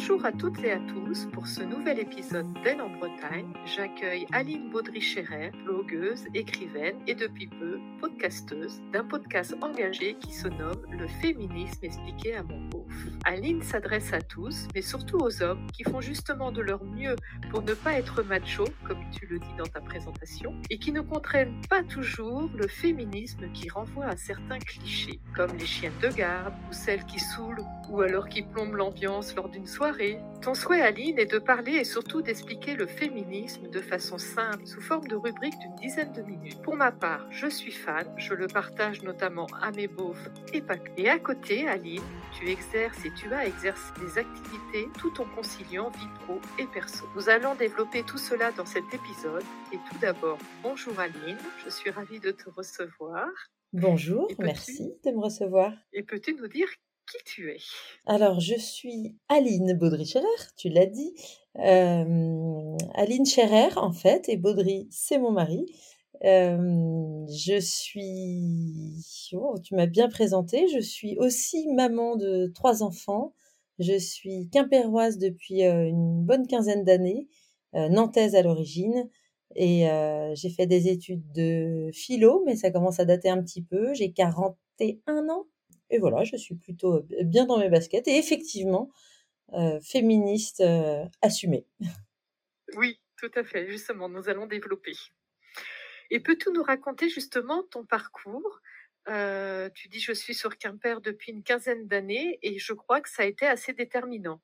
Bonjour à toutes et à tous. Pour ce nouvel épisode d'Elle en Bretagne, j'accueille Aline Baudry-Scherer, blogueuse, écrivaine et depuis peu podcasteuse d'un podcast engagé qui se nomme Le féminisme expliqué à mon. Aline s'adresse à tous, mais surtout aux hommes qui font justement de leur mieux pour ne pas être macho, comme tu le dis dans ta présentation, et qui ne contraignent pas toujours le féminisme qui renvoie à certains clichés, comme les chiennes de garde ou celles qui saoulent ou alors qui plombent l'ambiance lors d'une soirée. Ton souhait, Aline, est de parler et surtout d'expliquer le féminisme de façon simple, sous forme de rubrique d'une dizaine de minutes. Pour ma part, je suis fan, je le partage notamment à mes beaufs et pas. Et à côté, Aline, tu exerces et tu as exercé des activités tout en conciliant vie pro et perso. Nous allons développer tout cela dans cet épisode. Et tout d'abord, bonjour Aline, je suis ravie de te recevoir. Bonjour, merci de me recevoir. Et peux-tu nous dire qui tu es? Alors, je suis Aline Baudry-Scherer, tu l'as dit. Euh, Aline Scherer, en fait, et Baudry, c'est mon mari. Euh, je suis, oh, tu m'as bien présenté, je suis aussi maman de trois enfants. Je suis quimpéroise depuis euh, une bonne quinzaine d'années, nantaise à l'origine. Et j'ai fait des études de philo, mais ça commence à dater un petit peu. J'ai 41 ans et voilà, je suis plutôt bien dans mes baskets et effectivement euh, féministe euh, assumée. Oui, tout à fait. Justement, nous allons développer. Et peux-tu nous raconter justement ton parcours? Euh, Tu dis je suis sur Quimper depuis une quinzaine d'années et je crois que ça a été assez déterminant.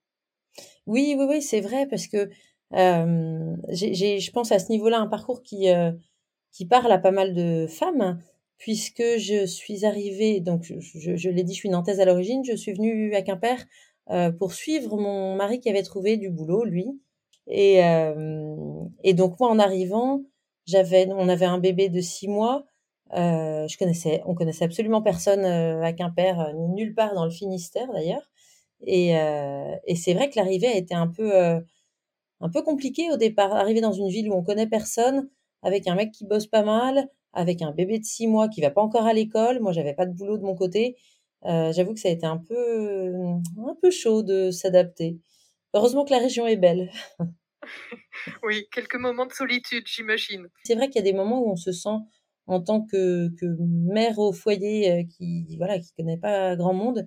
Oui, oui, oui, c'est vrai parce que j'ai, je pense à ce niveau-là un parcours qui qui parle à pas mal de femmes puisque je suis arrivée, donc je, je, l'ai dit, je suis nantaise à l'origine, je suis venue à Quimper euh, pour suivre mon mari qui avait trouvé du boulot, lui. Et, euh, et donc moi, en arrivant, j'avais, on avait un bébé de six mois. Euh, je connaissais, on connaissait absolument personne euh, à Quimper, euh, ni nulle part dans le Finistère d'ailleurs. Et, euh, et c'est vrai que l'arrivée a été un peu, un peu compliquée au départ. Arriver dans une ville où on connaît personne, avec un mec qui bosse pas mal, avec un bébé de six mois qui va pas encore à l'école. Moi, j'avais pas de boulot de mon côté. Euh, j'avoue que ça a été un peu, un peu chaud de s'adapter. Heureusement que la région est belle. oui, quelques moments de solitude, j'imagine. C'est vrai qu'il y a des moments où on se sent en tant que, que mère au foyer euh, qui voilà qui connaît pas grand monde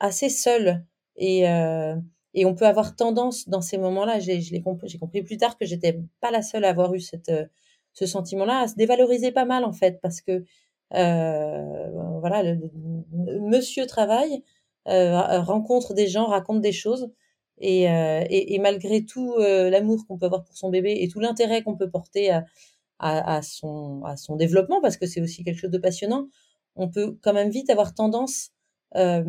assez seule et euh, et on peut avoir tendance dans ces moments-là j'ai j'ai compris, plus tard que j'étais pas la seule à avoir eu cette ce sentiment-là à se dévaloriser pas mal en fait parce que euh, voilà le, monsieur travaille euh, rencontre des gens raconte des choses et, euh, et, et malgré tout euh, l'amour qu'on peut avoir pour son bébé et tout l'intérêt qu'on peut porter à, à, à, son à son développement parce que c'est aussi quelque chose de passionnant on peut quand même vite avoir tendance euh,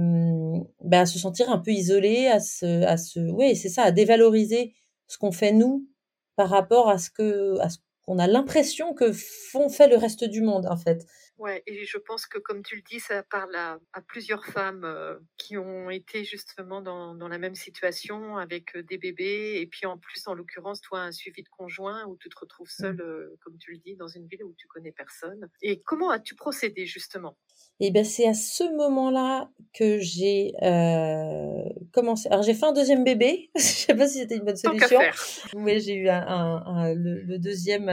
ben, à se sentir un peu isolé à se à se oui c'est ça à dévaloriser ce qu'on fait nous par rapport à ce que à ce on a l'impression que font fait le reste du monde en fait. Ouais, et je pense que comme tu le dis, ça parle à, plusieurs femmes euh, qui ont été justement dans, dans, la même situation avec euh, des bébés, et puis en plus, en l'occurrence, toi, un suivi de conjoint où tu te retrouves seule, mmh. euh, comme tu le dis, dans une ville où tu connais personne. Et comment as-tu procédé justement? Eh bien, c'est à ce moment-là que j'ai euh, commencé. Alors, j'ai fait un deuxième bébé. je sais pas si c'était une bonne solution. Oui, j'ai eu un, un, un le, le, deuxième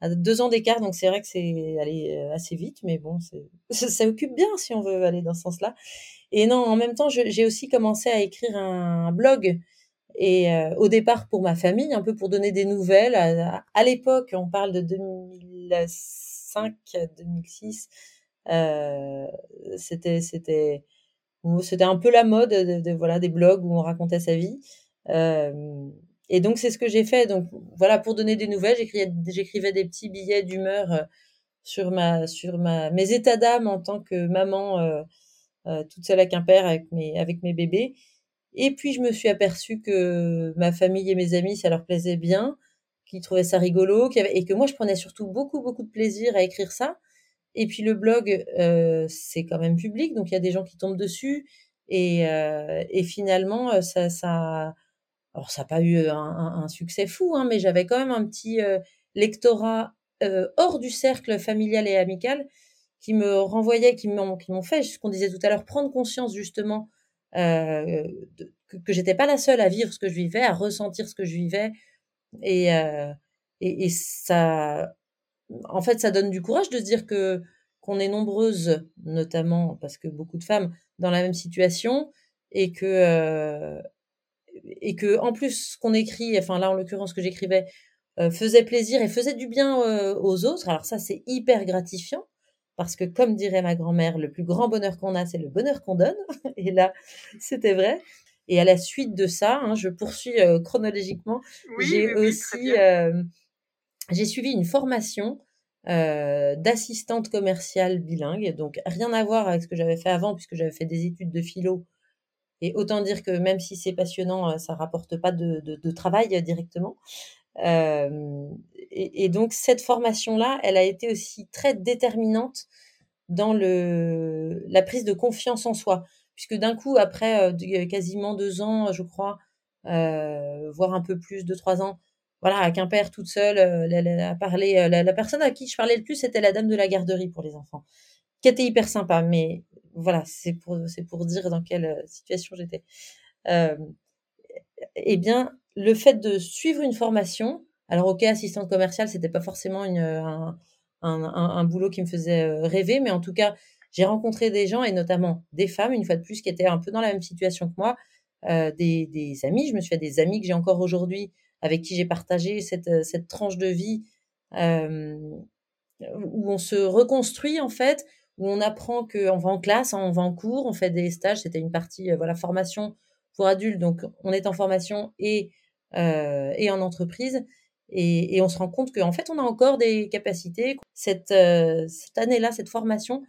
à deux ans d'écart, donc c'est vrai que c'est aller euh, assez vite, mais bon, ça, ça, occupe bien si on veut aller dans ce sens-là. Et non, en même temps, j'ai aussi commencé à écrire un, blog et euh, au départ pour ma famille, un peu pour donner des nouvelles. À, l'époque, on parle de 2005, 2006. Euh, c'était c'était c'était un peu la mode de, de, voilà des blogs où on racontait sa vie. Euh, et donc c'est ce que j'ai fait. Donc voilà, pour donner des nouvelles, j'écrivais des petits billets d'humeur euh, sur ma sur ma mes états d'âme en tant que maman euh, euh, toute seule à Quimper avec mes avec mes bébés. Et puis je me suis aperçue que ma famille et mes amis ça leur plaisait bien, qu'ils trouvaient ça rigolo, qu avait, et que moi je prenais surtout beaucoup beaucoup de plaisir à écrire ça. Et puis le blog euh, c'est quand même public, donc il y a des gens qui tombent dessus et euh, et finalement ça ça alors ça n'a pas eu un, un, succès fou, hein, mais j'avais quand même un petit euh, lectorat euh, hors du cercle familial et amical qui me renvoyait, qui m'ont, qui m'ont fait, ce qu'on disait tout à l'heure, prendre conscience justement euh, que, que j'étais pas la seule à vivre ce que je vivais, à ressentir ce que je vivais, et, et, et, ça, en fait, ça donne du courage de dire que qu'on est nombreuses, notamment parce que beaucoup de femmes dans la même situation, et que et que en plus ce qu'on écrit, enfin là en l'occurrence ce que j'écrivais, euh, faisait plaisir et faisait du bien euh, aux autres. Alors ça c'est hyper gratifiant parce que comme dirait ma grand-mère, le plus grand bonheur qu'on a, c'est le bonheur qu'on donne. et là, c'était vrai. Et à la suite de ça, hein, je poursuis euh, chronologiquement. j'ai aussi, j'ai suivi une formation euh, d'assistante commerciale bilingue. Donc rien à voir avec ce que j'avais fait avant, puisque j'avais fait des études de philo. Et autant dire que même si c'est passionnant, ça rapporte pas de, de, travail directement. Euh, et, donc cette formation-là, elle a été aussi très déterminante dans le, la prise de confiance en soi puisque d'un coup, après euh, quasiment deux ans, je crois, euh, voire un peu plus, de trois ans, voilà, à Quimper, toute seule, euh, elle, a parlé, la, personne à qui je parlais le plus, c'était la dame de la garderie pour les enfants, qui était hyper sympa, mais voilà, c'est pour, pour dire dans quelle situation j'étais. eh bien, le fait de suivre une formation, alors ok, assistante commerciale, c'était pas forcément une, un, un, un, boulot qui me faisait rêver, mais en tout cas, j'ai rencontré des gens, et notamment des femmes, une fois de plus, qui étaient un peu dans la même situation que moi, euh, des, des, amis. Je me suis fait des amis que j'ai encore aujourd'hui, avec qui j'ai partagé cette, euh, cette tranche de vie euh, où on se reconstruit, en fait, où on apprend qu'on va en classe, on va en cours, on fait des stages. C'était une partie, euh, voilà, formation pour adultes. Donc, on est en formation et, euh, et en entreprise. Et, et, on se rend compte qu'en fait, on a encore des capacités. Cette, euh, cette année-là, cette formation,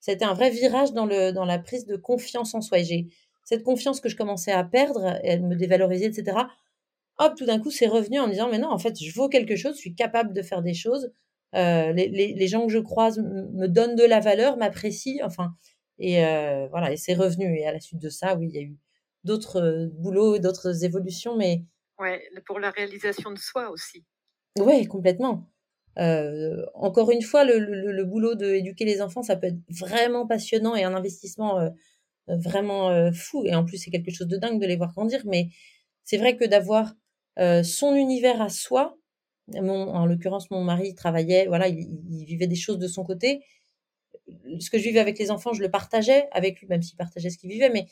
c'était un vrai virage dans, le, dans la prise de confiance en soi. J'ai cette confiance que je commençais à perdre, à me dévaloriser, etc. Hop, tout d'un coup, c'est revenu en me disant, mais non, en fait, je vaux quelque chose, je suis capable de faire des choses. Euh, les, les, les, gens que je croise me donnent de la valeur, m'apprécient, enfin, et euh, voilà, et c'est revenu. Et à la suite de ça, oui, il y a eu d'autres euh, boulots, d'autres évolutions, mais ouais, pour la réalisation de soi aussi. Oui, complètement. Euh, encore une fois, le, le, le boulot d'éduquer les enfants, ça peut être vraiment passionnant et un investissement euh, vraiment euh, fou. Et en plus, c'est quelque chose de dingue de les voir grandir. Mais c'est vrai que d'avoir euh, son univers à soi, mon, en l'occurrence, mon mari travaillait, voilà, il, il, vivait des choses de son côté. Ce que je vivais avec les enfants, je le partageais avec lui, même s'il partageait ce qu'il vivait. Mais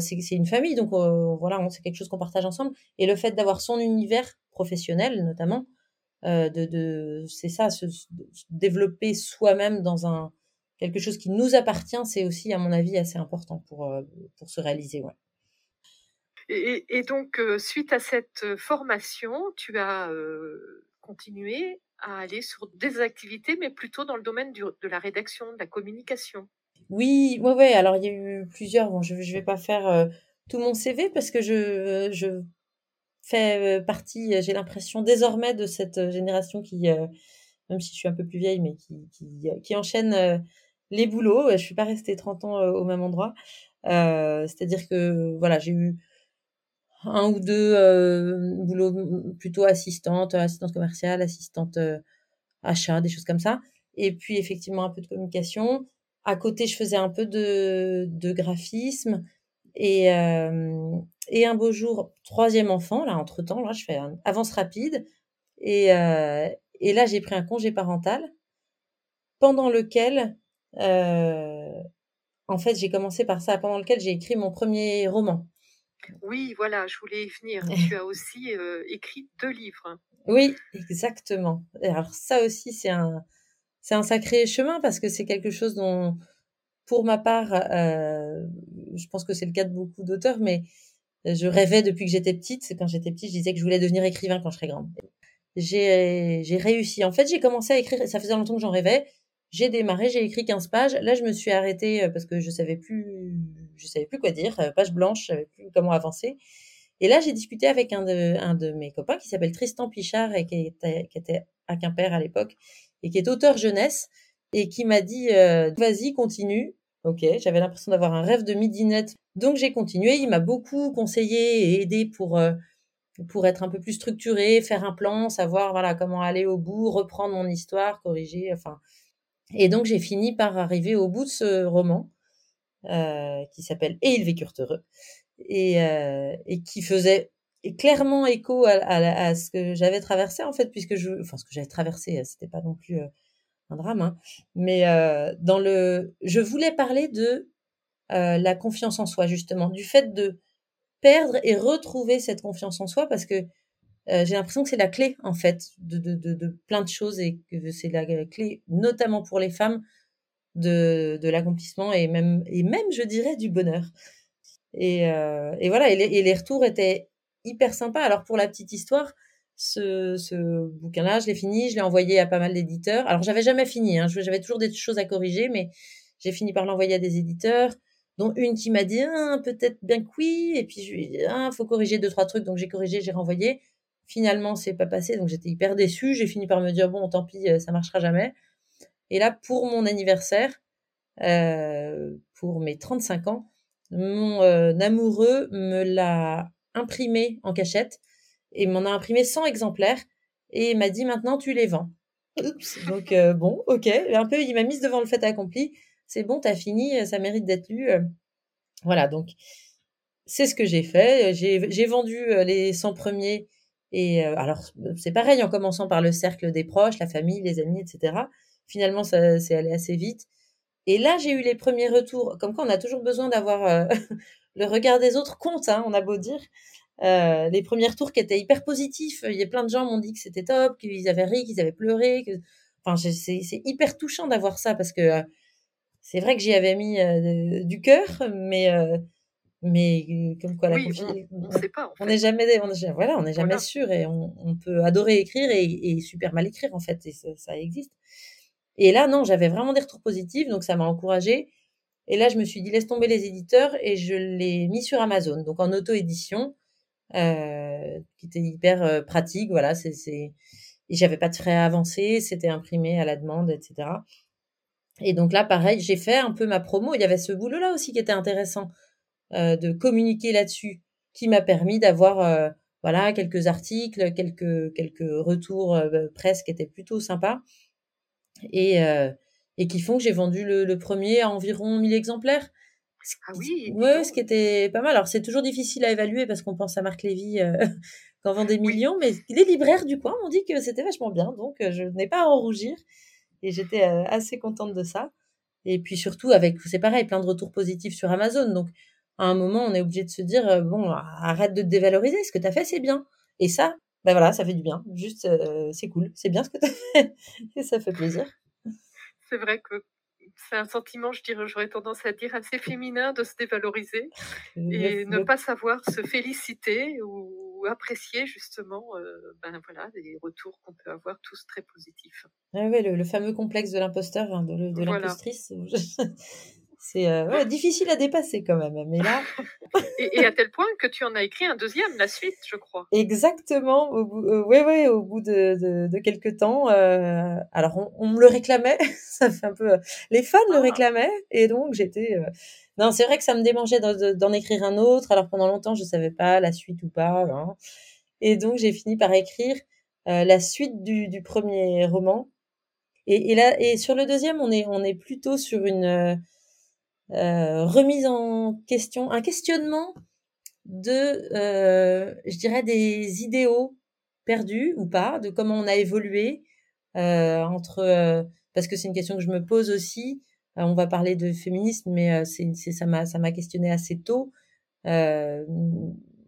c'est une famille, donc voilà, c'est quelque chose qu'on partage ensemble. Et le fait d'avoir son univers professionnel, notamment, euh, de, de c'est ça, se, se, développer soi-même dans un quelque chose qui nous appartient, c'est aussi, à mon avis, assez important pour, euh, pour se réaliser. Ouais. Et, donc, euh, suite à cette formation, tu as euh, continué à aller sur des activités, mais plutôt dans le domaine de la rédaction, de la communication. Oui, ouais, ouais. Alors, il y a eu plusieurs. Bon, je ne vais pas faire euh, tout mon CV parce que je, fait partie, j'ai l'impression désormais de cette génération qui, même si je suis un peu plus vieille, mais qui, enchaîne les boulots. Je suis pas restée 30 ans au même endroit. Euh, C'est-à-dire que voilà, j'ai eu un ou deux euh, boulots plutôt assistante, assistante commerciale, assistante euh, achat, des choses comme ça. Et puis effectivement un peu de communication. À côté, je faisais un peu de, de graphisme. Et, euh, et un beau jour, troisième enfant, là, entre temps, là, je fais avance rapide. Et, euh, et là, j'ai pris un congé parental pendant lequel, euh, en fait, j'ai commencé par ça, pendant lequel j'ai écrit mon premier roman. Oui, voilà, je voulais y venir. tu as aussi euh, écrit deux livres. Oui, exactement. Alors ça aussi, c'est un, c'est un sacré chemin parce que c'est quelque chose dont, pour ma part, euh, je pense que c'est le cas de beaucoup d'auteurs, mais je rêvais depuis que j'étais petite. C'est quand j'étais petite, je disais que je voulais devenir écrivain quand je serais grande. J'ai, j'ai réussi. En fait, j'ai commencé à écrire. Ça faisait longtemps que j'en rêvais. J'ai démarré, j'ai écrit 15 pages. Là, je me suis arrêtée euh, parce que je savais plus, je savais plus quoi dire. Euh, page blanche, je savais plus comment avancer. Et là, j'ai discuté avec un de, mes copains qui s'appelle Tristan Pichard et qui était, à Quimper à l'époque et qui est auteur jeunesse et qui m'a dit euh, vas-y continue ok j'avais l'impression d'avoir un rêve de midinette donc j'ai continué il m'a beaucoup conseillé et aidé pour euh, pour être un peu plus structuré faire un plan savoir voilà comment aller au bout reprendre mon histoire corriger enfin et donc j'ai fini par arriver au bout de ce roman qui s'appelle Et ils vécurent heureux, et, et qui faisait clairement écho à, à, ce que j'avais traversé en fait, puisque je, enfin ce que j'avais traversé, c'était pas non plus un drame, hein, mais dans le, je voulais parler de la confiance en soi justement, du fait de perdre et retrouver cette confiance en soi, parce que j'ai l'impression que c'est la clé en fait de, de, de, de, plein de choses et que c'est la clé notamment pour les femmes de, de l'accomplissement et même et même je dirais du bonheur. Et, et voilà et les, et les retours étaient hyper sympa. Alors pour la petite histoire, ce, ce bouquin-là, je l'ai fini, je l'ai envoyé à pas mal d'éditeurs. Alors j'avais jamais fini, hein, j'avais toujours des choses à corriger, mais j'ai fini par l'envoyer à des éditeurs, dont une qui m'a dit ah, peut-être bien que oui, et puis je lui ai dit ah, faut corriger deux trois trucs, donc j'ai corrigé, j'ai renvoyé. Finalement, c'est pas passé, donc j'étais hyper déçue. J'ai fini par me dire bon, tant pis, euh, ça marchera jamais. Et là, pour mon anniversaire, euh, pour mes 35 ans, mon euh, amoureux me l'a imprimé en cachette et m'en a imprimé 100 exemplaires et m'a dit maintenant tu les vends. Donc euh, bon, ok, un peu il m'a mise devant le fait accompli. C'est bon, t'as fini, ça mérite d'être lu. Voilà, donc c'est ce que j'ai fait. J'ai vendu les 100 premiers et alors c'est pareil en commençant par le cercle des proches, la famille, les amis, etc. Finalement, ça c'est allé assez vite. Et là, j'ai eu les premiers retours. Comme quoi, on a toujours besoin d'avoir le regard des autres compte, hein, on a beau dire. Euh, les premiers tours qui étaient hyper positifs, il y a plein de gens m'ont dit que c'était top, qu'ils avaient ri, qu'ils avaient pleuré. Que... Enfin, c'est hyper touchant d'avoir ça parce que euh, c'est vrai que j'y avais mis euh, du cœur, mais mais comme quoi la confiance, on n'est. On jamais, on voilà, on n'est jamais sûr et on, peut adorer écrire et, super mal écrire en fait, et ça, ça existe. Et là, non, j'avais vraiment des retours positifs, donc ça m'a encouragée. Et là, je me suis dit, laisse tomber les éditeurs et je l'ai mis sur Amazon, donc en auto-édition, euh, qui était hyper euh, pratique. Voilà, c'est, j'avais pas de frais à avancer, c'était imprimé à la demande, etc. Et donc là, pareil, j'ai fait un peu ma promo. Il y avait ce boulot-là aussi qui était intéressant euh, de communiquer là-dessus, qui m'a permis d'avoir euh, voilà quelques articles, quelques quelques retours presse qui étaient plutôt sympas. Et et qui font que j'ai vendu le, premier à environ 1000 exemplaires. Ah oui Ouais, ce qui était pas mal. Alors, c'est toujours difficile à évaluer parce qu'on pense à Marc Lévy euh, quand vend des millions, mais les libraires du coin m'ont dit que c'était vachement bien, donc euh, je n'ai pas à en rougir. Et j'étais euh, assez contente de ça. Et puis surtout, avec, c'est pareil, plein de retours positifs sur Amazon. Donc, à un moment, on est obligé de se dire, bon, arrête de te dévaloriser, ce que tu as fait, c'est bien. Et ça, ben voilà, ça fait du bien. Juste, c'est cool, c'est bien ce que tu as fait. Et ça fait plaisir c'est vrai que c'est un sentiment, je dirais, j'aurais tendance à dire assez féminin de se dévaloriser et ne pas savoir se féliciter ou apprécier justement euh, ben voilà, les retours qu'on peut avoir tous très positifs. Ah oui, le, fameux complexe de l'imposteur, hein, de, de l'impostrice. C'est euh, difficile à dépasser quand même. Mais là. et, à tel point que tu en as écrit un deuxième, la suite, je crois. Exactement. Au bout, euh, ouais, ouais, au bout de, de, de quelques temps. Euh, alors, on, on, me le réclamait. ça fait un peu. Les fans le ah. réclamaient. Et donc, j'étais. Non, c'est vrai que ça me démangeait d'en écrire un autre. Alors, pendant longtemps, je savais pas la suite ou pas. Hein. Et donc, j'ai fini par écrire la suite du, du premier roman. Et, et, là, et sur le deuxième, on est, on est plutôt sur une remise en question, un questionnement de, euh, je dirais, des idéaux perdus ou pas, de comment on a évolué euh, entre, parce que c'est une question que je me pose aussi. on va parler de féminisme, mais c'est, ça m'a, ça m'a questionné assez tôt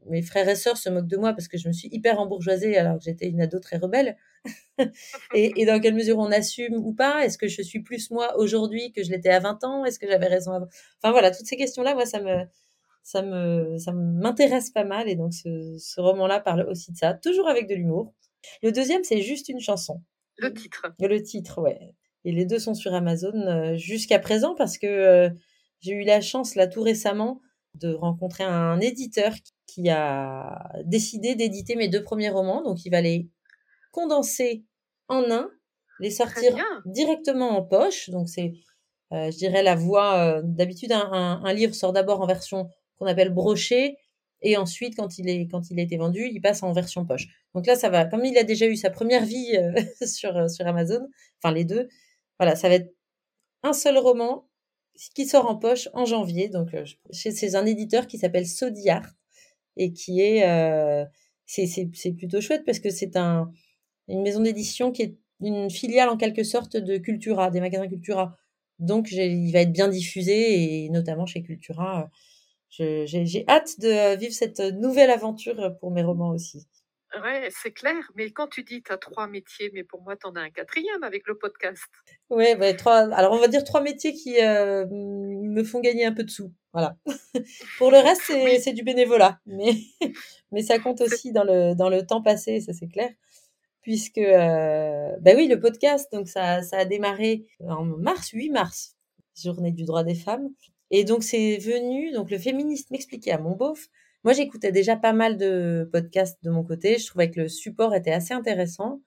mes frères et sœurs se moquent de moi parce que je me suis hyper embourgeoisée alors que j'étais une ado très rebelle. et, dans quelle mesure on assume ou pas? Est-ce que je suis plus moi aujourd'hui que je l'étais à 20 ans? Est-ce que j'avais raison avant? Enfin voilà, toutes ces questions-là, moi, ça me, ça me, ça m'intéresse pas mal. Et donc ce, ce roman-là parle aussi de ça, toujours avec de l'humour. Le deuxième, c'est juste une chanson. Le titre. Le titre, ouais. Et les deux sont sur Amazon euh, jusqu'à présent parce que euh, j'ai eu la chance là tout récemment de rencontrer un éditeur qui a décidé d'éditer mes deux premiers romans. Donc, il va les condenser en un, les sortir directement en poche. Donc, c'est, euh, je dirais, la voie. Euh, d'habitude, un, un, livre sort d'abord en version qu'on appelle brochée. Et ensuite, quand il, est, quand il a été vendu, il passe en version poche. Donc là, ça va. Comme il a déjà eu sa première vie euh, sur, sur Amazon, enfin les deux, voilà, ça va être un seul roman qui sort en poche en janvier. Donc, c'est un éditeur qui s'appelle Sodiart et qui est, c'est plutôt chouette parce que c'est un, une maison d'édition qui est une filiale en quelque sorte de Cultura, des magasins Cultura. Donc, il va être bien diffusé et notamment chez Cultura. J'ai hâte de vivre cette nouvelle aventure pour mes romans aussi. Ouais, c'est clair. Mais quand tu dis tu as trois métiers, mais pour moi, tu en as un quatrième avec le podcast. Ouais, bah, trois. Alors, on va dire trois métiers qui euh, me font gagner un peu de sous. Voilà. pour le reste, c'est du bénévolat. Mais, mais ça compte aussi dans le, dans le temps passé, ça c'est clair. Puisque, euh, bah oui, le podcast, donc ça, ça a démarré en mars, 8 mars, journée du droit des femmes. Et donc, c'est venu, donc le féministe m'expliquait à mon beauf moi, j'écoutais déjà pas mal de podcasts de mon côté. Je trouvais que le support était assez intéressant,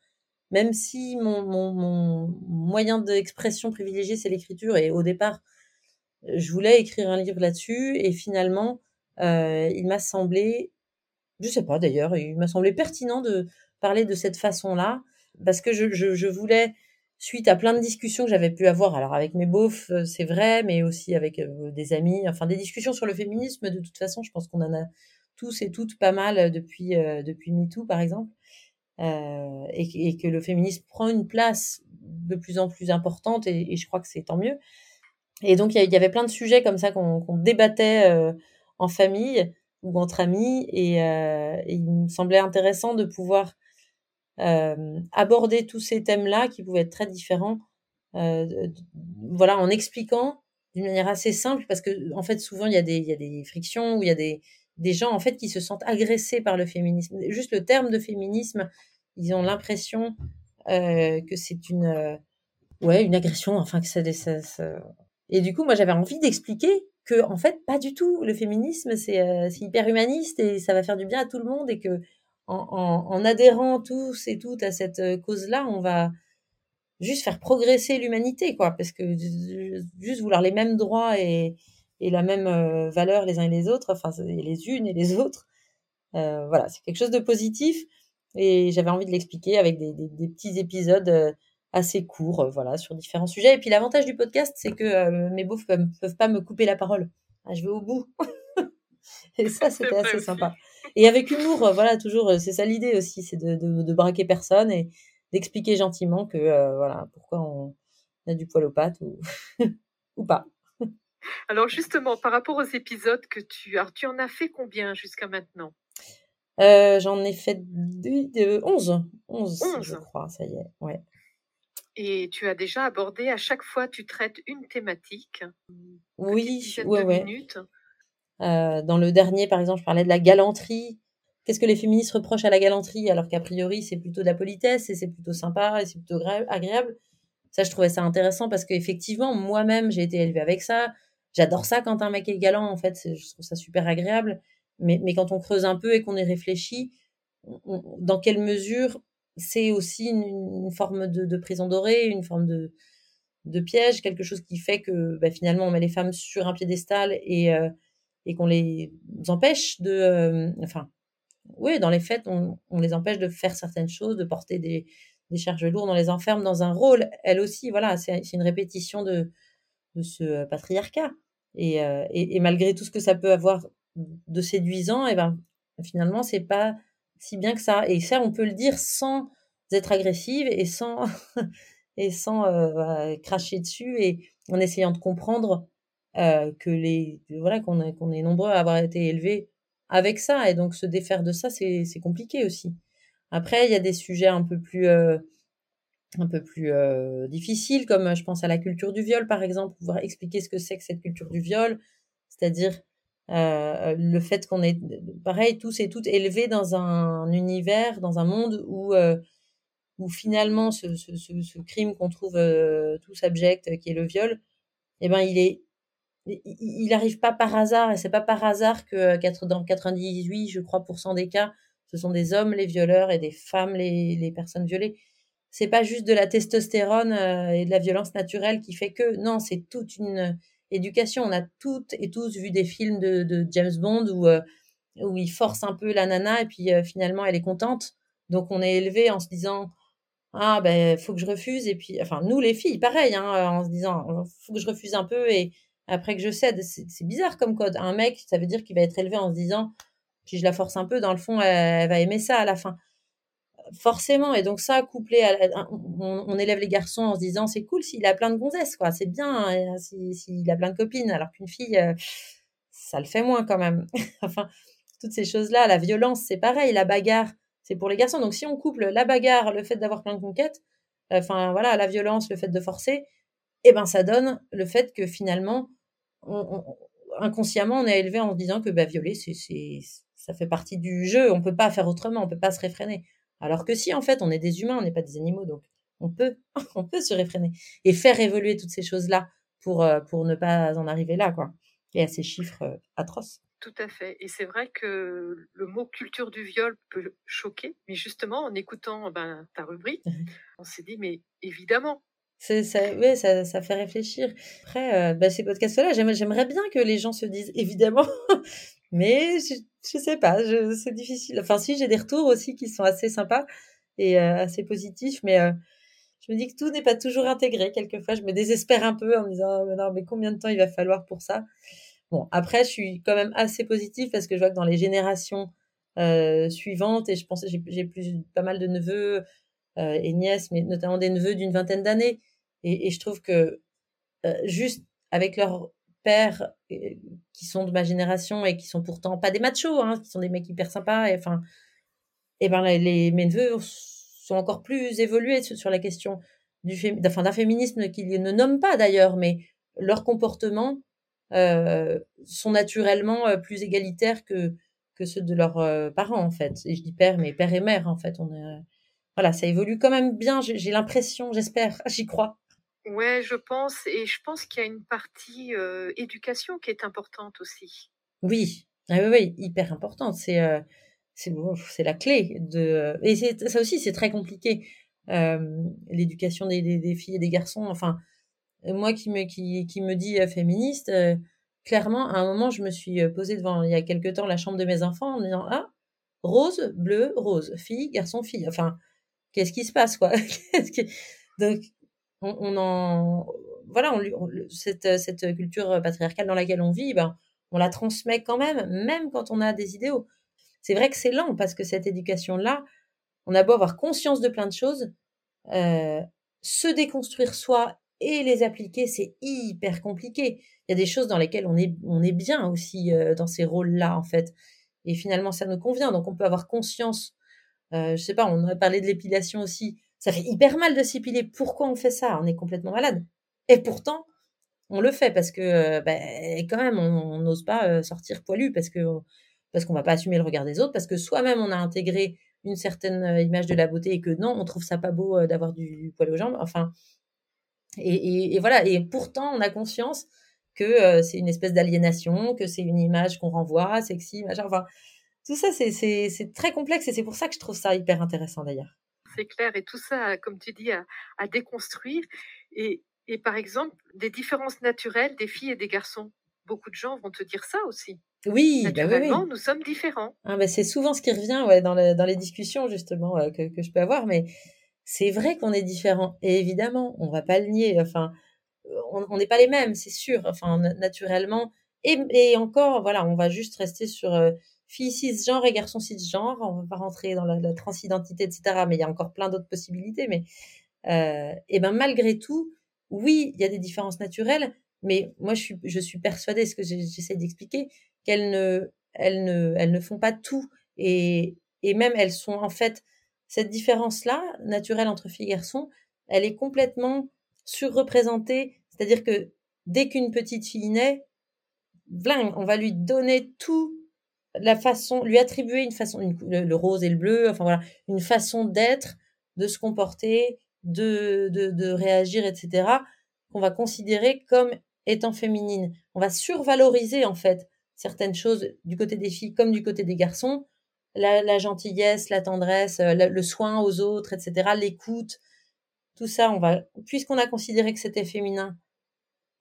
même si mon, mon, mon moyen d'expression privilégié, c'est l'écriture. Et au départ, je voulais écrire un livre là-dessus. Et finalement, euh, il m'a semblé, je sais pas d'ailleurs, il m'a semblé pertinent de parler de cette façon-là, parce que je, voulais suite à plein de discussions que j'avais pu avoir, alors avec mes beaufs, euh, c'est vrai, mais aussi avec euh, des amis, enfin des discussions sur le féminisme, de toute façon, je pense qu'on en a tous et toutes pas mal euh, depuis, depuis MeToo, par exemple, et, que le féminisme prend une place de plus en plus importante, et, je crois que c'est tant mieux. Et donc, il y, avait plein de sujets comme ça qu'on débattait en famille ou entre amis, et, et, il me semblait intéressant de pouvoir euh, aborder tous ces thèmes-là qui pouvaient être très différents, euh, voilà, en expliquant d'une manière assez simple, parce que en fait souvent il y a des, il y a des frictions ou il y a des, des gens en fait qui se sentent agressés par le féminisme. Juste le terme de féminisme, ils ont l'impression euh, que c'est une euh, ouais une agression, enfin que ça, ça, ça... et du coup moi j'avais envie d'expliquer que en fait pas du tout. Le féminisme c'est euh, hyper humaniste et ça va faire du bien à tout le monde et que en, adhérant tous et toutes à cette euh, cause-là, on va juste faire progresser l'humanité, quoi, parce que juste vouloir les mêmes droits et, la même euh, valeur les uns et les autres, enfin les unes et les autres, euh, voilà, c'est quelque chose de positif. Et j'avais envie de l'expliquer avec des, petits épisodes assez courts, voilà, sur différents sujets. Et puis l'avantage du podcast, c'est que mes beaufs peuvent, peuvent pas me couper la parole. Ah, je vais au bout. et ça, c'était assez sympa et avec humour, euh, voilà, toujours, euh, c'est ça l'idée aussi, c'est de, de, braquer personne et d'expliquer gentiment que, euh, voilà, pourquoi on a du poil aux pattes ou, ou pas. Alors justement, par rapport aux épisodes que tu as, tu en as fait combien jusqu'à maintenant? J'en ai fait de, 11, 11, je crois, ça y est, ouais. Et tu as déjà abordé, à chaque fois, tu traites une thématique. Oui, ouais, ouais. minutes. Euh, dans le dernier, par exemple, je parlais de la galanterie. Qu'est-ce que les féministes reprochent à la galanterie alors qu'a priori c'est plutôt de la politesse et c'est plutôt sympa et c'est plutôt agréable? Ça, je trouvais ça intéressant parce qu'effectivement, moi-même, j'ai été élevée avec ça. J'adore ça quand un mec est galant, en fait, je trouve ça super agréable. Mais, mais quand on creuse un peu et qu'on y réfléchit, dans quelle mesure c'est aussi une, forme de, prison dorée, une forme de, piège, quelque chose qui fait que bah, finalement on met les femmes sur un piédestal et, euh, et qu'on les empêche de, euh, enfin, oui, dans les faits, on, les empêche de faire certaines choses, de porter des, charges lourdes, on les enferme dans un rôle. Elle aussi, voilà, c'est une répétition de, ce patriarcat. Et, euh, et, et, malgré tout ce que ça peut avoir de séduisant, et eh ben finalement, c'est pas si bien que ça. Et ça, on peut le dire sans être agressive et sans et sans euh, cracher dessus et en essayant de comprendre euh, que les voilà qu'on qu'on est nombreux à avoir été élevés avec ça et donc se défaire de ça c'est c'est compliqué aussi. Après il y a des sujets un peu plus euh, un peu plus euh, difficiles comme je pense à la culture du viol par exemple pouvoir expliquer ce que c'est que cette culture du viol c'est-à-dire euh, le fait qu'on est pareil tous et toutes élevés dans un univers dans un monde où où finalement ce, ce, crime qu'on trouve tous abject qui est le viol eh ben il est il n'arrive pas par hasard, et c'est pas par hasard que euh, dans 98, je crois, pour cent des cas, ce sont des hommes les violeurs et des femmes les, les personnes violées. C'est pas juste de la testostérone euh, et de la violence naturelle qui fait que, non, c'est toute une éducation. On a toutes et tous vu des films de, James Bond où, euh, où il force un peu la nana et puis finalement elle est contente. Donc on est élevé en se disant, ah ben faut que je refuse et puis, enfin nous les filles, pareil, hein, en se disant, faut que je refuse un peu et après que je cède. C'est bizarre comme code. Un mec, ça veut dire qu'il va être élevé en se disant, si je la force un peu, dans le fond, elle, va aimer ça à la fin. Forcément. Et donc ça, couplé à, on, élève les garçons en se disant, c'est cool s'il a plein de gonzesses, quoi. C'est bien hein, s'il a plein de copines, alors qu'une fille, euh, ça le fait moins quand même. enfin, toutes ces choses-là, la violence, c'est pareil, la bagarre, c'est pour les garçons. Donc si on couple la bagarre, le fait d'avoir plein de conquêtes, enfin voilà, la violence, le fait de forcer, eh ben ça donne le fait que finalement, inconsciemment, on est élevé en se disant que bah, violer, c'est, ça fait partie du jeu, on peut pas faire autrement, on peut pas se réfréner. Alors que si en fait, on est des humains, on n'est pas des animaux, donc on peut, on peut se réfréner et faire évoluer toutes ces choses-là pour, euh, pour ne pas en arriver là, quoi. Et à ces chiffres euh, atroces. Tout à fait. Et c'est vrai que le mot culture du viol peut choquer, mais justement, en écoutant ben, ta rubrique, on s'est dit, mais évidemment. C'est, ça, ouais, ça, ça fait réfléchir. Après, euh, bah, ces podcasts-là, j'aimerais bien que les gens se disent évidemment, mais je, sais pas, c'est difficile. Enfin, si, j'ai des retours aussi qui sont assez sympas et euh, assez positifs, mais euh, je me dis que tout n'est pas toujours intégré. Quelquefois, je me désespère un peu en me disant, mais non, mais combien de temps il va falloir pour ça? Bon, après, je suis quand même assez positive parce que je vois que dans les générations euh, suivantes, et je pense que j'ai plus pas mal de neveux et nièces, mais notamment des neveux d'une vingtaine d'années, et, je trouve que juste avec leurs pères qui sont de ma génération et qui sont pourtant pas des machos, hein, qui sont des mecs hyper sympas, et enfin, et ben les, mes neveux sont encore plus évolués sur, la question du d'un féminisme qu'ils ne nomment pas d'ailleurs, mais leur comportement euh, sont naturellement euh, plus égalitaires que, que ceux de leurs euh, parents, en fait. Et je dis père, mais père et mère, en fait. On est, voilà, ça évolue quand même bien, j'ai l'impression, j'espère, j'y crois. Ouais, je pense, et je pense qu'il y a une partie éducation qui est importante aussi. Oui, ah oui, oui, hyper importante. C'est c'est la clé de. Et ça aussi, c'est très compliqué. L'éducation des, filles et des garçons. Enfin, moi qui me, qui, qui me dis féministe, clairement, à un moment, je me suis posée devant, il y a quelque temps, la chambre de mes enfants en disant, ah, rose, bleu, rose, fille, garçon, fille. Enfin, qu'est-ce qui se passe, quoi? Donc, on, en, voilà, on, cette, cette culture patriarcale dans laquelle on vit, ben, on la transmet quand même, même quand on a des idéaux. C'est vrai que c'est lent parce que cette éducation-là, on a beau avoir conscience de plein de choses, euh, se déconstruire soi et les appliquer, c'est hyper compliqué. Il y a des choses dans lesquelles on est, on est bien aussi euh, dans ces rôles-là, en fait. Et finalement, ça nous convient. Donc, on peut avoir conscience. Euh, je sais pas, on a parlé de l'épilation aussi. Ça fait hyper mal de s'épiler. Pourquoi on fait ça? On est complètement malade. Et pourtant, on le fait parce que, euh, ben, quand même, on n'ose pas euh, sortir poilu parce que parce qu'on va pas assumer le regard des autres, parce que soi-même on a intégré une certaine image de la beauté et que non, on trouve ça pas beau d'avoir du poil aux jambes. Enfin, et, voilà, et pourtant, on a conscience que euh, c'est une espèce d'aliénation, que c'est une image qu'on renvoie, sexy, machin. Enfin, tout ça, c'est très complexe et c'est pour ça que je trouve ça hyper intéressant d'ailleurs. C'est clair, et tout ça, comme tu dis, à, à déconstruire. Et, et, par exemple, des différences naturelles des filles et des garçons. Beaucoup de gens vont te dire ça aussi. Oui, bah nous sommes différents. Ah, bah c'est souvent ce qui revient ouais, dans, le, dans les discussions justement euh, que, que je peux avoir, mais c'est vrai qu'on est différent. Et évidemment, on va pas le nier. Enfin, on n'est pas les mêmes, c'est sûr. Enfin, naturellement. Et, et, encore, voilà, on va juste rester sur euh, filles cisgenre et garçons cisgenre. On va pas rentrer dans la, transidentité, etc. Mais il y a encore plein d'autres possibilités. Mais euh, et ben malgré tout, oui, il y a des différences naturelles. Mais moi, je suis, persuadée, ce que j'essaie d'expliquer, qu'elles ne, elles ne, elles ne font pas tout. Et, et même, elles sont en fait cette différence-là, naturelle entre filles et garçons, elle est complètement surreprésentée. C'est-à-dire que dès qu'une petite fille naît, on va lui donner tout la façon, lui attribuer une façon, le, rose et le bleu, enfin voilà, une façon d'être, de se comporter, de, de, réagir, etc., qu'on va considérer comme étant féminine. On va survaloriser en fait certaines choses du côté des filles comme du côté des garçons la, gentillesse, la tendresse, euh, le, soin aux autres, etc., l'écoute, tout ça, on va, puisqu'on a considéré que c'était féminin,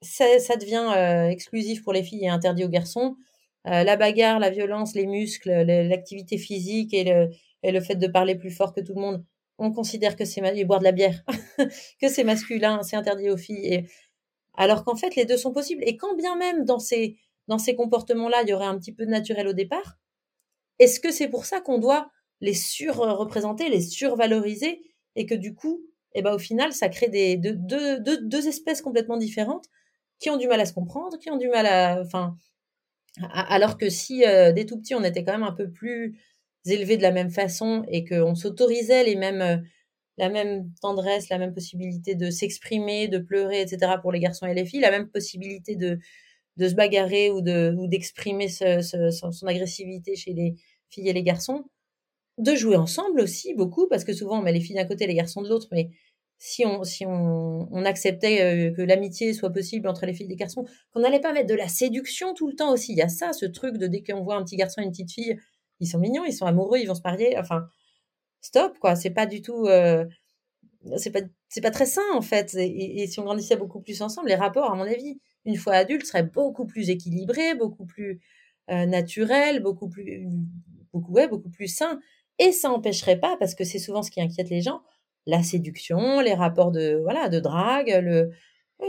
ça, ça devient euh, exclusif pour les filles et interdit aux garçons. Euh, la bagarre, la violence, les muscles, l'activité physique et le, et le fait de parler plus fort que tout le monde, on considère que c'est et boire de la bière, que c'est masculin, c'est interdit aux filles. Et alors qu'en fait, les deux sont possibles. Et quand bien même dans ces, dans ces comportements-là, il y aurait un petit peu de naturel au départ, est-ce que c'est pour ça qu'on doit les surreprésenter, les survaloriser, et que du coup, eh ben, au final, ça crée des, deux, deux, deux, espèces complètement différentes qui ont du mal à se comprendre, qui ont du mal à... Enfin, alors que si euh, dès tout petit, on était quand même un peu plus élevés de la même façon et qu'on s'autorisait les mêmes, euh, la même tendresse, la même possibilité de s'exprimer, de pleurer, etc. pour les garçons et les filles, la même possibilité de, de se bagarrer ou de ou d'exprimer son, agressivité chez les filles et les garçons, de jouer ensemble aussi beaucoup parce que souvent on met les filles d'un côté, les garçons de l'autre, mais si on si on, acceptait euh, que l'amitié soit possible entre les filles et les garçons, qu'on n'allait pas mettre de la séduction tout le temps aussi. Il y a ça, ce truc de dès qu'on voit un petit garçon et une petite fille, ils sont mignons, ils sont amoureux, ils vont se marier. Enfin, stop quoi. C'est pas du tout. Euh, c'est pas pas très sain en fait. Et, si on grandissait beaucoup plus ensemble, les rapports, à mon avis, une fois adulte, seraient beaucoup plus équilibrés, beaucoup plus euh, naturels, beaucoup plus beaucoup ouais, beaucoup plus sains. Et ça n'empêcherait pas, parce que c'est souvent ce qui inquiète les gens, la séduction, les rapports de voilà de drague, le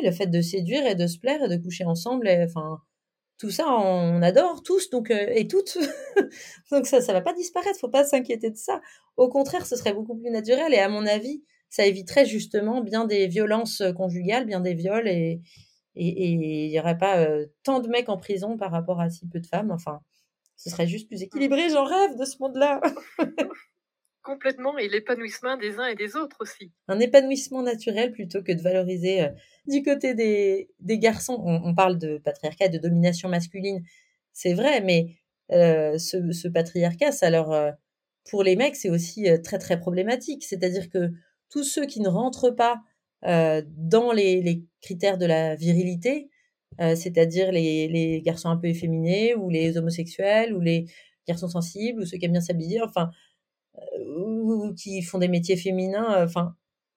le fait de séduire et de se plaire et de coucher ensemble, enfin tout ça on adore tous donc euh, et toutes donc ça ça va pas disparaître, faut pas s'inquiéter de ça. Au contraire, ce serait beaucoup plus naturel et à mon avis, ça éviterait justement bien des violences conjugales, bien des viols et et il n'y aurait pas euh, tant de mecs en prison par rapport à si peu de femmes. Enfin, ce serait juste plus équilibré. J'en rêve de ce monde-là. Complètement, et l'épanouissement des uns et des autres aussi. Un épanouissement naturel plutôt que de valoriser euh, du côté des, garçons. On, parle de patriarcat, de domination masculine, c'est vrai, mais euh, ce, patriarcat, ça euh, pour les mecs, c'est aussi très très problématique. C'est-à-dire que tous ceux qui ne rentrent pas dans les, les, critères de la virilité, c'est-à-dire les, les garçons un peu efféminés ou les homosexuels ou les garçons sensibles ou ceux qui aiment bien s'habiller, enfin ou qui font des métiers féminins, euh, enfin,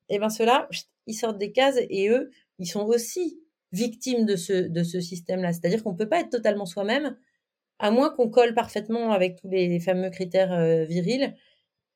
et eh ben ceux-là, ils sortent des cases et eux, ils sont aussi victimes de ce, de ce système-là. C'est-à-dire qu'on peut pas être totalement soi-même, à moins qu'on colle parfaitement avec tous les fameux critères euh, virils,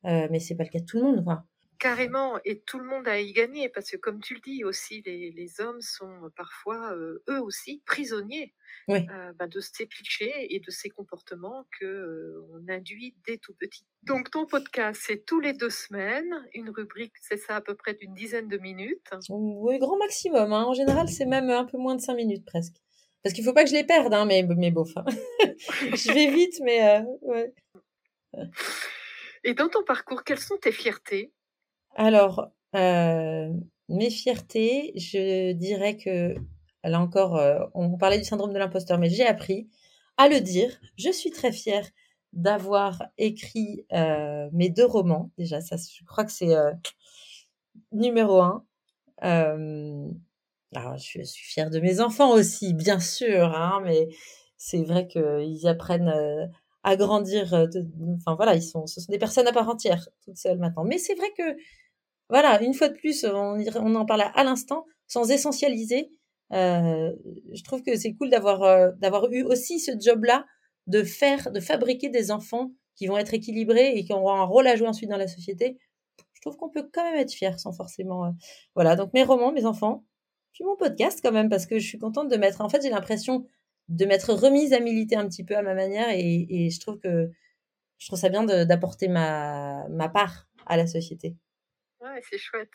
euh, mais c'est pas le cas de tout le monde, quoi. Carrément, et tout le monde a y gagné, parce que comme tu le dis aussi, les, les hommes sont parfois euh, eux aussi prisonniers oui. euh, bah, de ces clichés et de ces comportements que euh, on induit dès tout petit. Donc ton podcast, c'est tous les deux semaines, une rubrique, c'est ça à peu près d'une dizaine de minutes. Oui, grand maximum. Hein. En général, c'est même un peu moins de cinq minutes presque. Parce qu'il faut pas que je les perde, hein, mais, mais bon, enfin, je vais vite, mais euh, ouais. Et dans ton parcours, quelles sont tes fiertés? Alors, euh, mes fiertés, je dirais que, là encore, euh, on parlait du syndrome de l'imposteur, mais j'ai appris à le dire. Je suis très fière d'avoir écrit euh, mes deux romans. Déjà, ça, je crois que c'est numéro un. alors, je, suis fière de mes enfants aussi, bien sûr, hein, mais c'est vrai qu'ils apprennent à grandir. enfin voilà, ce sont des personnes à part entière, toutes seules maintenant. Mais c'est vrai que voilà, une fois de plus, on, en parle à l'instant, sans essentialiser. Euh, je trouve que c'est cool d'avoir euh, d'avoir eu aussi ce job-là de faire, de fabriquer des enfants qui vont être équilibrés et qui auront un rôle à jouer ensuite dans la société. Je trouve qu'on peut quand même être fier sans forcément. Euh, voilà, donc mes romans, mes enfants, puis mon podcast quand même parce que je suis contente de mettre. En fait, j'ai l'impression de m'être remise à militer un petit peu à ma manière et, et je trouve que je trouve ça bien d'apporter ma ma part à la société. Ouais, c'est chouette.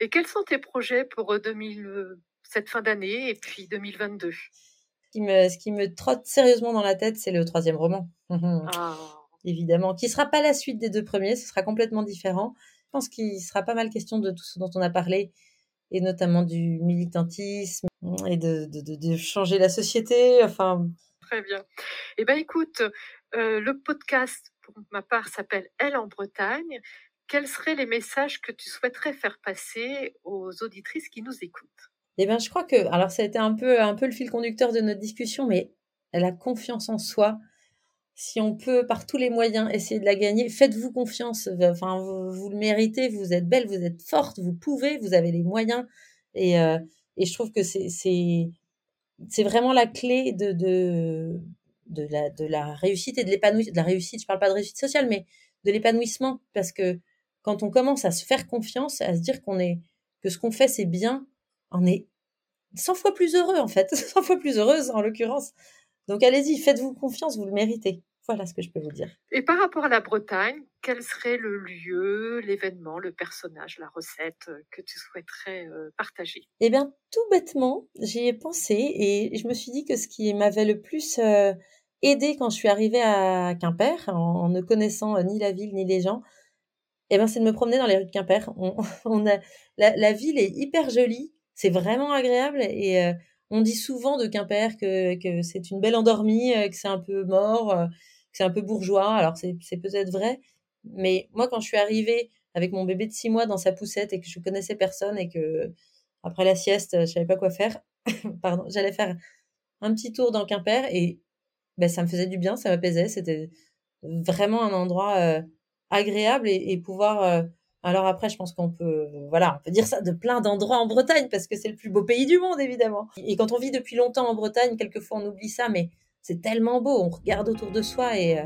Et quels sont tes projets pour 2000, euh, cette fin d'année et puis 2022 ce qui, me, ce qui me trotte sérieusement dans la tête, c'est le troisième roman. Ah. Évidemment, qui sera pas la suite des deux premiers, ce sera complètement différent. Je pense qu'il sera pas mal question de tout ce dont on a parlé, et notamment du militantisme et de, de, de, changer la société. Enfin. Très bien. Eh ben, écoute, euh, le podcast, pour ma part, s'appelle Elle en Bretagne quels seraient les messages que tu souhaiterais faire passer aux auditrices qui nous écoutent? Eh bien, je crois que, alors ça a été un peu, un peu le fil conducteur de notre discussion, mais la confiance en soi, si on peut par tous les moyens essayer de la gagner, faites-vous confiance. Enfin, vous, le méritez, vous êtes belle, vous êtes forte, vous pouvez, vous avez les moyens. Et, euh, et je trouve que c'est vraiment la clé de, de, de, la, de la réussite et de l'épanouissement. De la réussite, je parle pas de réussite sociale, mais de l'épanouissement, parce que quand on commence à se faire confiance, à se dire qu'on est que ce qu'on fait c'est bien, on est 100 fois plus heureux en fait, 100 fois plus heureuse en l'occurrence. Donc allez-y, faites-vous confiance, vous le méritez. Voilà ce que je peux vous dire. Et par rapport à la Bretagne, quel serait le lieu, l'événement, le personnage, la recette euh, que tu souhaiterais euh, partager? Eh bien, tout bêtement, j'y ai pensé et je me suis dit que ce qui m'avait le plus euh, aidé quand je suis arrivée à Quimper, en, ne connaissant ni la ville ni les gens, eh ben, c'est de me promener dans les rues de Quimper. On, a, la, ville est hyper jolie, c'est vraiment agréable et on dit souvent de Quimper que, que c'est une belle endormie, que c'est un peu mort c'est un peu bourgeois. Alors c'est peut-être vrai, mais moi quand je suis arrivée avec mon bébé de six mois dans sa poussette et que je connaissais personne et que après la sieste je savais pas quoi faire, pardon, j'allais faire un petit tour dans Quimper et ben, ça me faisait du bien, ça m'apaisait. C'était vraiment un endroit euh, agréable et, pouvoir. Euh, alors après, je pense qu'on peut, voilà, on peut dire ça de plein d'endroits en Bretagne parce que c'est le plus beau pays du monde évidemment. Et quand on vit depuis longtemps en Bretagne, quelquefois on oublie ça, mais c'est tellement beau, on regarde autour de soi et... Euh,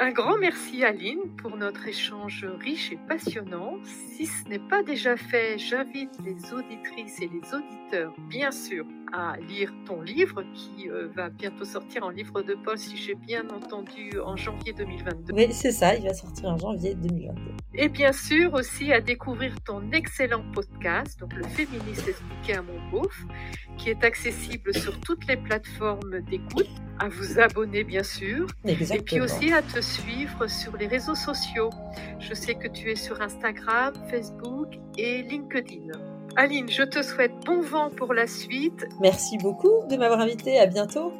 un grand merci Aline pour notre échange riche et passionnant. Si ce n'est pas déjà fait, j'invite les auditrices et les auditeurs, bien sûr, à lire ton livre qui euh, va bientôt sortir en livre de poste, si j'ai bien entendu, en janvier 2022. Oui, c'est ça, il va sortir en janvier 2022. Et bien sûr aussi à découvrir ton excellent podcast, donc le féministe expliqué à mon beauf, qui est accessible sur toutes les plateformes d'écoute, à vous abonner bien sûr, et puis aussi à te suivre sur les réseaux sociaux. Je sais que tu es sur Instagram, Facebook et LinkedIn. Aline, je te souhaite bon vent pour la suite. Merci beaucoup de m'avoir invité. À bientôt.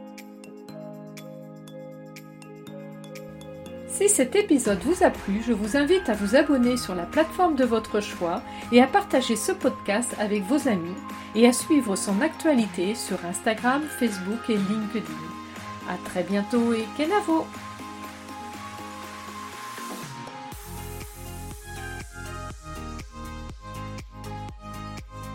Si cet épisode vous a plu, je vous invite à vous abonner sur la plateforme de votre choix et à partager ce podcast avec vos amis et à suivre son actualité sur Instagram, Facebook et LinkedIn. À très bientôt et Kenavo